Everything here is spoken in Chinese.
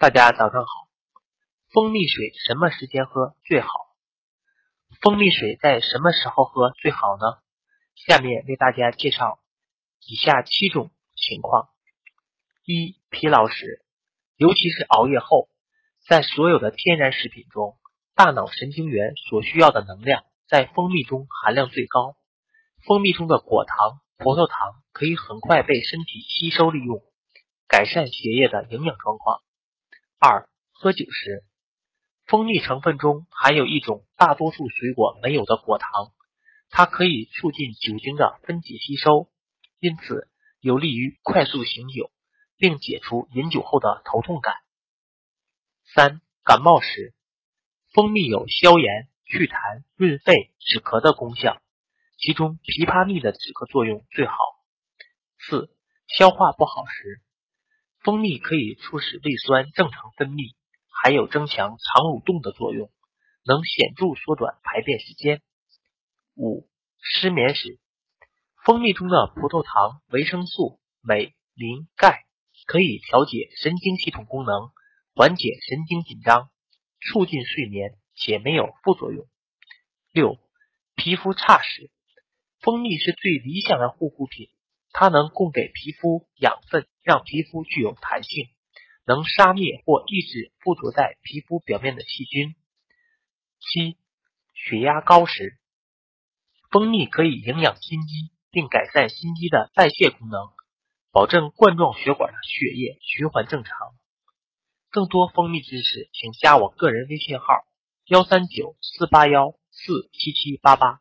大家早上好。蜂蜜水什么时间喝最好？蜂蜜水在什么时候喝最好呢？下面为大家介绍以下七种情况：一、疲劳时，尤其是熬夜后，在所有的天然食品中，大脑神经元所需要的能量在蜂蜜中含量最高。蜂蜜中的果糖、葡萄糖可以很快被身体吸收利用，改善血液的营养状况。二、喝酒时，蜂蜜成分中含有一种大多数水果没有的果糖，它可以促进酒精的分解吸收，因此有利于快速醒酒，并解除饮酒后的头痛感。三、感冒时，蜂蜜有消炎、祛痰、润肺、止咳的功效，其中枇杷蜜的止咳作用最好。四、消化不好时。蜂蜜可以促使胃酸正常分泌，还有增强肠蠕动的作用，能显著缩短排便时间。五、失眠时，蜂蜜中的葡萄糖、维生素、镁、磷、钙可以调节神经系统功能，缓解神经紧张，促进睡眠，且没有副作用。六、皮肤差时，蜂蜜是最理想的护肤品。它能供给皮肤养分，让皮肤具有弹性，能杀灭或抑制附着在皮肤表面的细菌。七、血压高时，蜂蜜可以营养心肌，并改善心肌的代谢功能，保证冠状血管的血液循环正常。更多蜂蜜知识，请加我个人微信号：幺三九四八幺四七七八八。